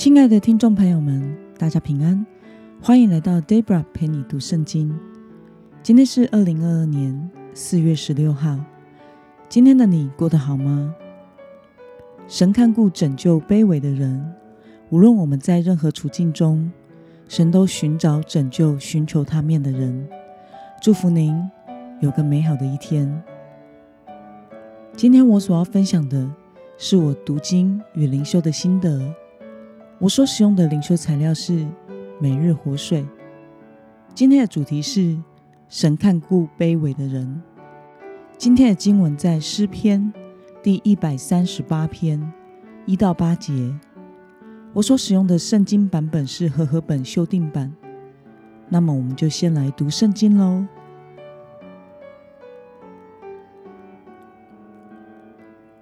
亲爱的听众朋友们，大家平安，欢迎来到 Debra 陪你读圣经。今天是二零二二年四月十六号。今天的你过得好吗？神看顾拯救卑微的人，无论我们在任何处境中，神都寻找拯救寻求他面的人。祝福您有个美好的一天。今天我所要分享的是我读经与灵修的心得。我所使用的灵修材料是《每日活水》。今天的主题是神看顾卑微的人。今天的经文在诗篇第一百三十八篇一到八节。我所使用的圣经版本是和合本修订版。那么，我们就先来读圣经喽。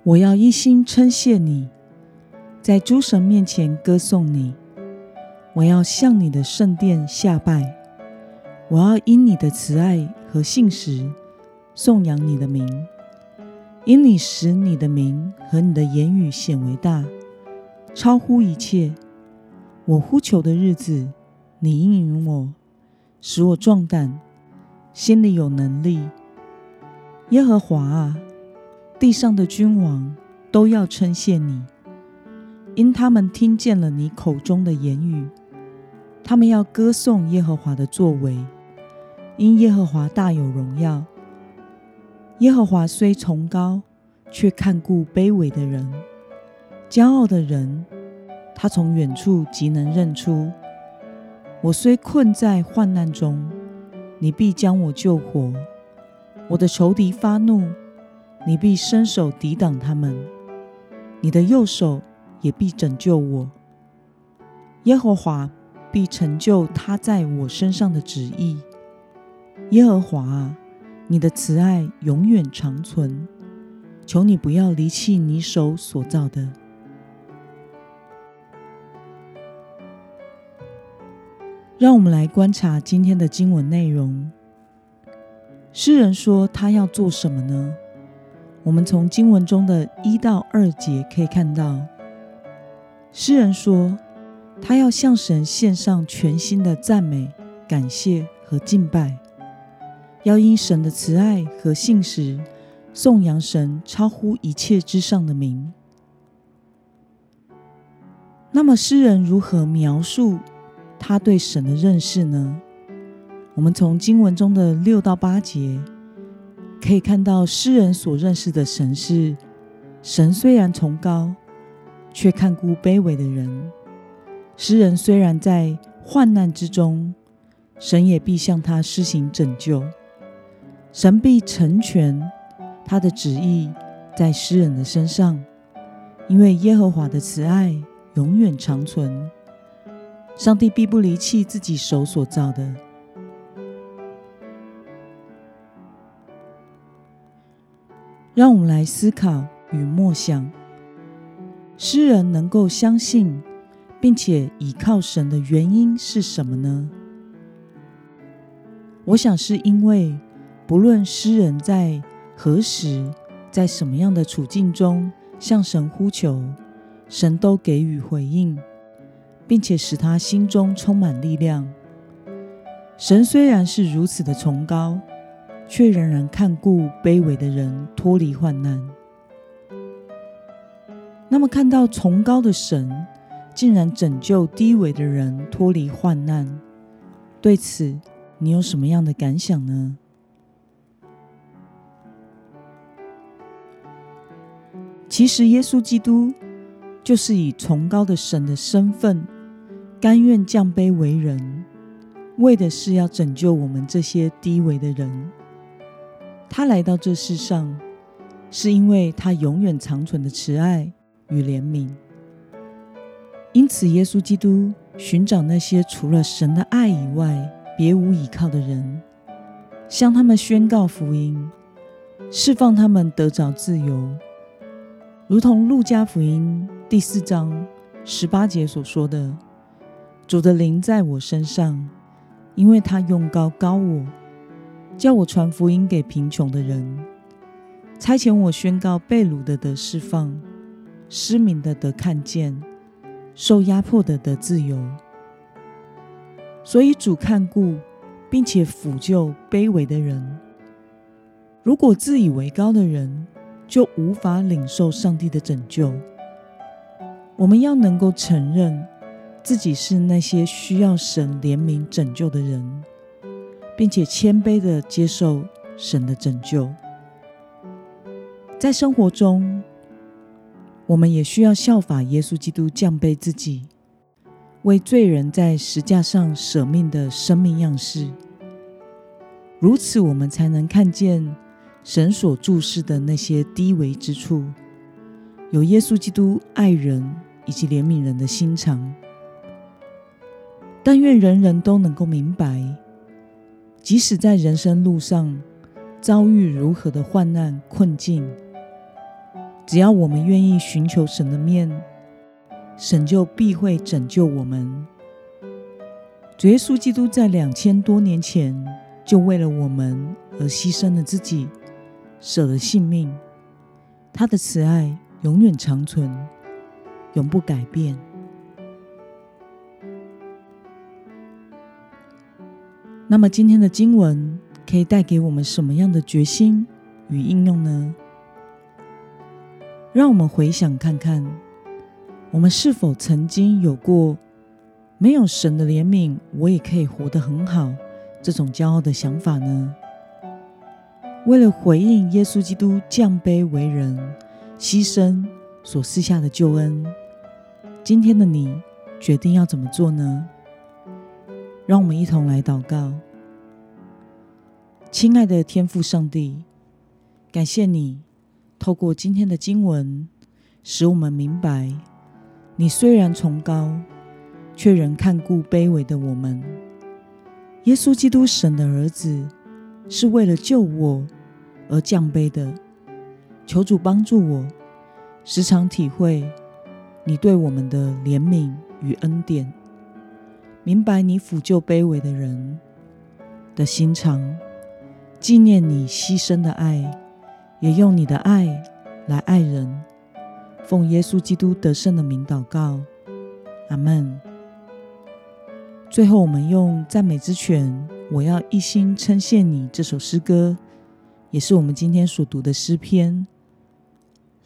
我要一心称谢你。在诸神面前歌颂你，我要向你的圣殿下拜，我要因你的慈爱和信实颂扬你的名，因你使你的名和你的言语显为大，超乎一切。我呼求的日子，你应允我，使我壮胆，心里有能力。耶和华啊，地上的君王都要称谢你。因他们听见了你口中的言语，他们要歌颂耶和华的作为，因耶和华大有荣耀。耶和华虽崇高，却看顾卑微的人；骄傲的人，他从远处即能认出。我虽困在患难中，你必将我救活；我的仇敌发怒，你必伸手抵挡他们。你的右手。也必拯救我。耶和华必成就他在我身上的旨意。耶和华啊，你的慈爱永远长存，求你不要离弃你手所造的。让我们来观察今天的经文内容。诗人说他要做什么呢？我们从经文中的一到二节可以看到。诗人说，他要向神献上全新的赞美、感谢和敬拜，要因神的慈爱和信实颂扬神超乎一切之上的名。那么，诗人如何描述他对神的认识呢？我们从经文中的六到八节可以看到，诗人所认识的神是：神虽然崇高。却看顾卑微的人。诗人虽然在患难之中，神也必向他施行拯救。神必成全他的旨意在诗人的身上，因为耶和华的慈爱永远长存。上帝必不离弃自己手所造的。让我们来思考与默想。诗人能够相信并且倚靠神的原因是什么呢？我想是因为不论诗人在何时、在什么样的处境中向神呼求，神都给予回应，并且使他心中充满力量。神虽然是如此的崇高，却仍然看顾卑微的人脱离患难。那么，看到崇高的神竟然拯救低微的人脱离患难，对此你有什么样的感想呢？其实，耶稣基督就是以崇高的神的身份，甘愿降卑为人，为的是要拯救我们这些低微的人。他来到这世上，是因为他永远长存的慈爱。与怜悯，因此耶稣基督寻找那些除了神的爱以外别无依靠的人，向他们宣告福音，释放他们得着自由，如同路加福音第四章十八节所说的：“主的灵在我身上，因为他用高高我，叫我传福音给贫穷的人，差遣我宣告被掳的得释放。”失明的得看见，受压迫的得自由。所以主看顾并且抚救卑微的人。如果自以为高的人就无法领受上帝的拯救，我们要能够承认自己是那些需要神怜悯拯救的人，并且谦卑的接受神的拯救。在生活中，我们也需要效法耶稣基督降卑自己，为罪人在十架上舍命的生命样式。如此，我们才能看见。神所注视的那些低微之处，有耶稣基督爱人以及怜悯人的心肠。但愿人人都能够明白，即使在人生路上遭遇如何的患难困境，只要我们愿意寻求神的面，神就必会拯救我们。主耶稣基督在两千多年前就为了我们而牺牲了自己。舍了性命，他的慈爱永远长存，永不改变。那么，今天的经文可以带给我们什么样的决心与应用呢？让我们回想看看，我们是否曾经有过没有神的怜悯，我也可以活得很好这种骄傲的想法呢？为了回应耶稣基督降卑为人、牺牲所赐下的救恩，今天的你决定要怎么做呢？让我们一同来祷告。亲爱的天父上帝，感谢你透过今天的经文，使我们明白，你虽然崇高，却仍看顾卑微的我们。耶稣基督神的儿子，是为了救我。而降卑的，求主帮助我，时常体会你对我们的怜悯与恩典，明白你抚救卑微的人的心肠，纪念你牺牲的爱，也用你的爱来爱人。奉耶稣基督得胜的名祷告，阿门。最后，我们用赞美之泉，我要一心称谢你这首诗歌。也是我们今天所读的诗篇，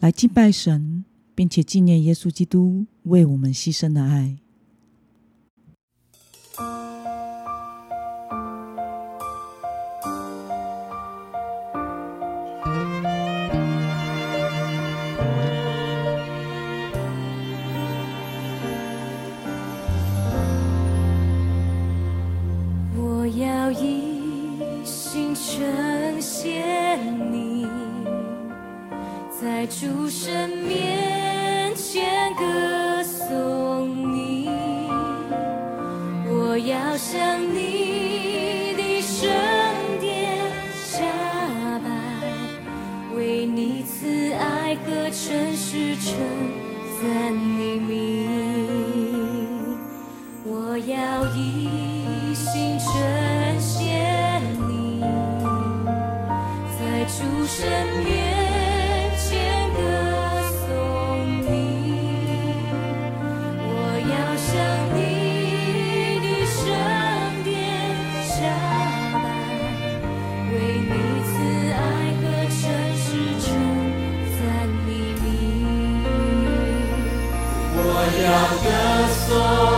来敬拜神，并且纪念耶稣基督为我们牺牲的爱。在主神面前歌颂你，我要向你的圣殿下拜，为你慈爱和诚实称赞你名。我要一心称谢你，在主神面。要歌颂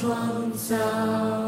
创造。